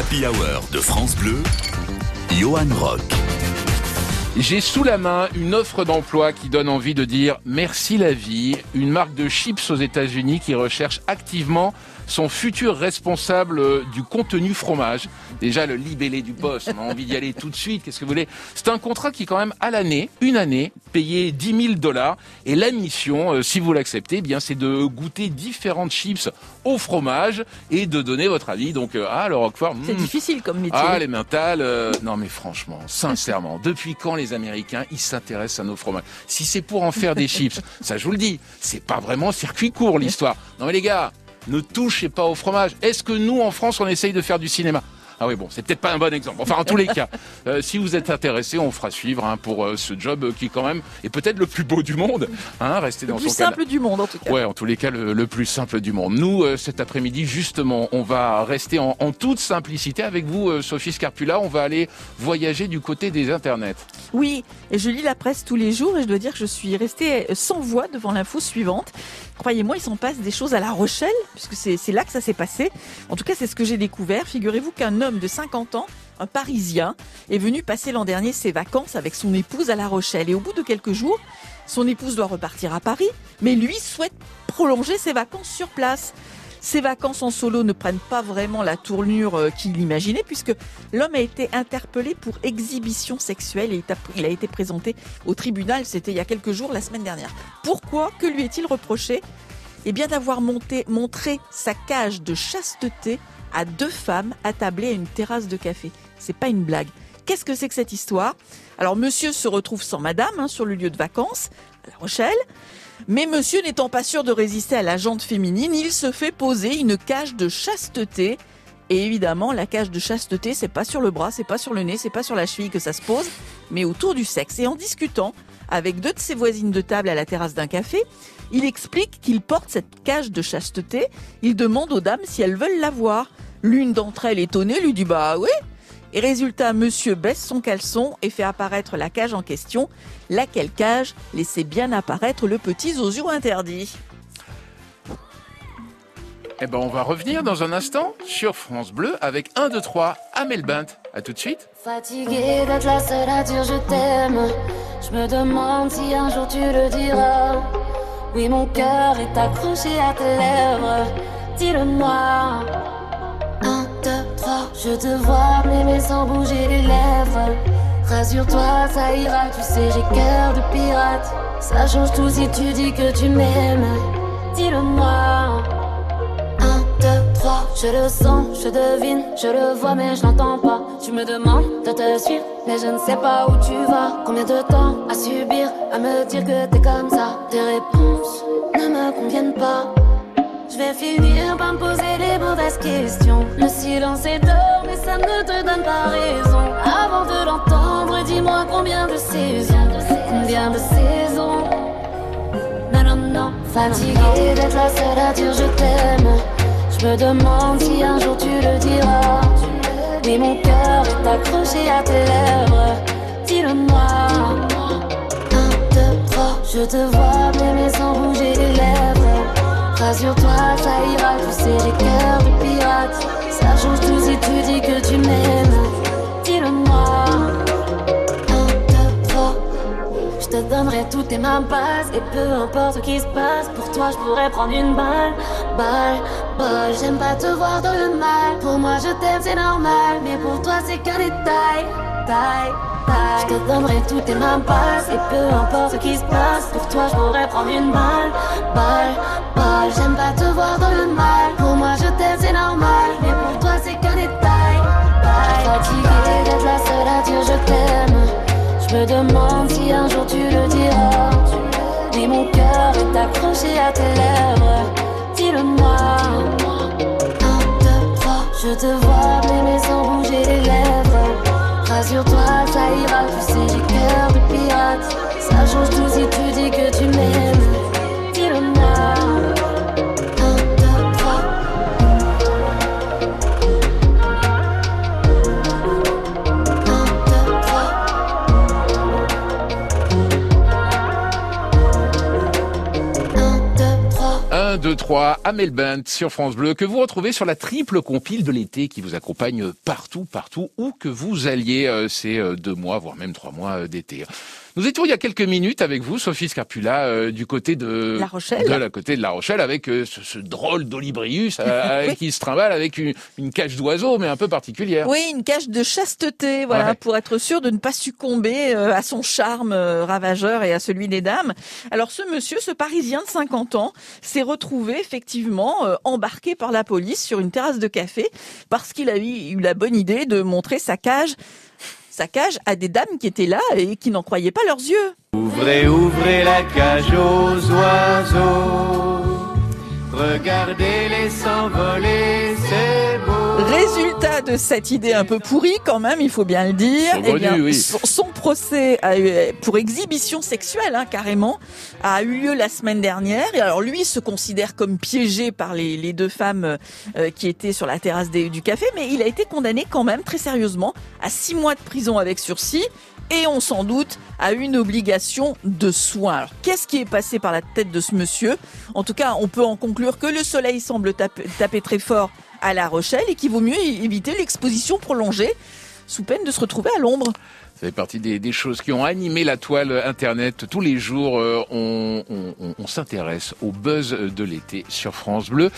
l'Happy Hour de France Bleu, Johan Rock. J'ai sous la main une offre d'emploi qui donne envie de dire merci la vie, une marque de chips aux États-Unis qui recherche activement son futur responsable euh, du contenu fromage. Déjà le libellé du poste, on a envie d'y aller tout de suite, qu'est-ce que vous voulez? C'est un contrat qui quand même à l'année, une année, payé 10 000 dollars et la mission, euh, si vous l'acceptez, eh bien c'est de goûter différentes chips au fromage et de donner votre avis. Donc euh, ah le Roquefort, C'est hmm, difficile comme métier. ah, les mentales, euh, non mais franchement, sincèrement, depuis quand les Américains, ils s'intéressent à nos fromages Si c'est pour en faire des chips, ça je vous le dis, c'est pas vraiment circuit court l'histoire. Non mais les gars, ne touchez pas au fromage. Est-ce que nous, en France, on essaye de faire du cinéma? Ah oui, bon, c'est peut-être pas un bon exemple. Enfin, en tous les cas, euh, si vous êtes intéressé, on fera suivre hein, pour euh, ce job euh, qui, quand même, est peut-être le plus beau du monde. Hein, restez le dans plus son canapé. simple du monde en tout cas. Ouais, en tous les cas, le, le plus simple du monde. Nous, euh, cet après-midi, justement, on va rester en, en toute simplicité avec vous, Sophie Scarpula. On va aller voyager du côté des internets. Oui, et je lis la presse tous les jours et je dois dire que je suis restée sans voix devant l'info suivante. Croyez-moi, il s'en passe des choses à La Rochelle, puisque c'est là que ça s'est passé. En tout cas, c'est ce que j'ai découvert. Figurez-vous qu'un homme de 50 ans, un Parisien, est venu passer l'an dernier ses vacances avec son épouse à La Rochelle. Et au bout de quelques jours, son épouse doit repartir à Paris, mais lui souhaite prolonger ses vacances sur place. Ses vacances en solo ne prennent pas vraiment la tournure euh, qu'il imaginait, puisque l'homme a été interpellé pour exhibition sexuelle et il a été présenté au tribunal, c'était il y a quelques jours, la semaine dernière. Pourquoi? Que lui est-il reproché? Eh bien d'avoir monté- montré sa cage de chasteté à deux femmes attablées à une terrasse de café. C'est pas une blague. Qu'est-ce que c'est que cette histoire? Alors monsieur se retrouve sans madame hein, sur le lieu de vacances, à La Rochelle. Mais monsieur n'étant pas sûr de résister à la jante féminine, il se fait poser une cage de chasteté. Et évidemment, la cage de chasteté, c'est pas sur le bras, c'est pas sur le nez, c'est pas sur la cheville que ça se pose, mais autour du sexe. Et en discutant avec deux de ses voisines de table à la terrasse d'un café, il explique qu'il porte cette cage de chasteté. Il demande aux dames si elles veulent la voir. L'une d'entre elles, étonnée, lui dit bah oui. Et résultat, monsieur baisse son caleçon et fait apparaître la cage en question. Laquelle cage? Laissait bien apparaître le petit zozio interdit. Eh ben, on va revenir dans un instant sur France Bleu avec 1, 2, 3 à Melbint. À tout de suite. Fatiguée d'être la seule à dire je t'aime. Je me demande si un jour tu le diras. Oui, mon cœur est accroché à tes lèvres. Dis-le-moi. Un, deux, trois. Je te vois m'aimer sans bouger les lèvres. Rassure-toi, ça ira. Tu sais, j'ai cœur de pirate. Ça change tout si tu dis que tu m'aimes. Dis-le-moi. Un, deux, trois, je le sens, je devine, je le vois mais je n'entends pas. Tu me demandes de te suivre, mais je ne sais pas où tu vas. Combien de temps à subir, à me dire que t'es comme ça? Tes réponses ne me conviennent pas. Je vais finir par me poser les mauvaises questions. Le silence est d'or, mais ça ne te donne pas raison. Avant de l'entendre, dis-moi combien de saisons, combien de saisons. Non, non, non, fatiguée d'être la seule à dire je t'aime. Je me demande si un jour tu le diras. Oui, mon cœur est accroché à tes lèvres. Dis-le-moi. Un, deux, trois, je te vois m'aimer sans bouger les lèvres. Rassure-toi, ça ira, tu sais, j'ai cœur de pirate. Ça change tout si tu dis que tu m'aimes. Dis-le-moi. Un, deux, trois. Je te donnerai toutes tes mains passes Et peu importe ce qui se passe Pour toi je pourrais prendre une balle Balle, J'aime pas te voir dans le mal. Pour moi je t'aime c'est normal. Mais pour toi c'est qu'un détail. Taille, taille. Je te donnerai toutes tes mains passes Et peu importe ce qui se passe Pour toi je pourrais prendre une balle. Balle, balle. J'aime pas te voir dans le mal. Pour moi je t'aime c'est normal. Mais pour toi c'est qu'un détail. Taille, Fatiguée d'être la seule à dire je t'aime. Je me demande si un jour tu le diras. Mais mon cœur est accroché à tes lèvres. Lèvres. Rassure-toi, ça ira. Tu sais, j'ai cœur de pirate. Ça change tout si tu dis 1, 2, 2-3, Amel Bent sur France Bleu, que vous retrouvez sur la triple compile de l'été qui vous accompagne partout, partout, où que vous alliez euh, ces euh, deux mois, voire même trois mois euh, d'été. Nous étions il y a quelques minutes avec vous, Sophie Scarpula, euh, du côté de La Rochelle. de la côté de La Rochelle, avec euh, ce, ce drôle d'olibrius euh, Oui. qui se trimballe avec une, une cage d'oiseau, mais un peu particulière. Oui, une cage de chasteté, voilà, Ouais. pour être sûr de ne pas succomber à son charme ravageur et à celui des dames. Alors ce monsieur, ce Parisien de 50 ans, s'est retrouvé effectivement euh, embarqué par la police sur une terrasse de café parce qu'il a eu, la bonne idée de montrer sa cage, sa cage à des dames qui étaient là et qui n'en croyaient pas leurs yeux. Ouvrez, ouvrez la cage aux oiseaux. Regardez-les s'envoler, de cette idée un peu pourrie quand même, il faut bien le dire. Saugrenu, Eh bien, oui. son, son procès pour exhibition sexuelle, hein, carrément, a eu lieu la semaine dernière. Et alors lui se considère comme piégé par les, les deux femmes euh, qui étaient sur la terrasse des- du café, mais il a été condamné quand même très sérieusement à six mois de prison avec sursis. Et on s'en doute à une obligation de soins. Alors, qu'est-ce qui est passé par la tête de ce monsieur? En tout cas, on peut en conclure que le soleil semble taper, taper très fort à La Rochelle et qu'il vaut mieux éviter l'exposition prolongée sous peine de se retrouver à l'ombre. Ça fait partie des, choses qui ont animé la toile Internet. Tous les jours, euh, on- on s'intéresse au buzz de l'été sur France Bleu.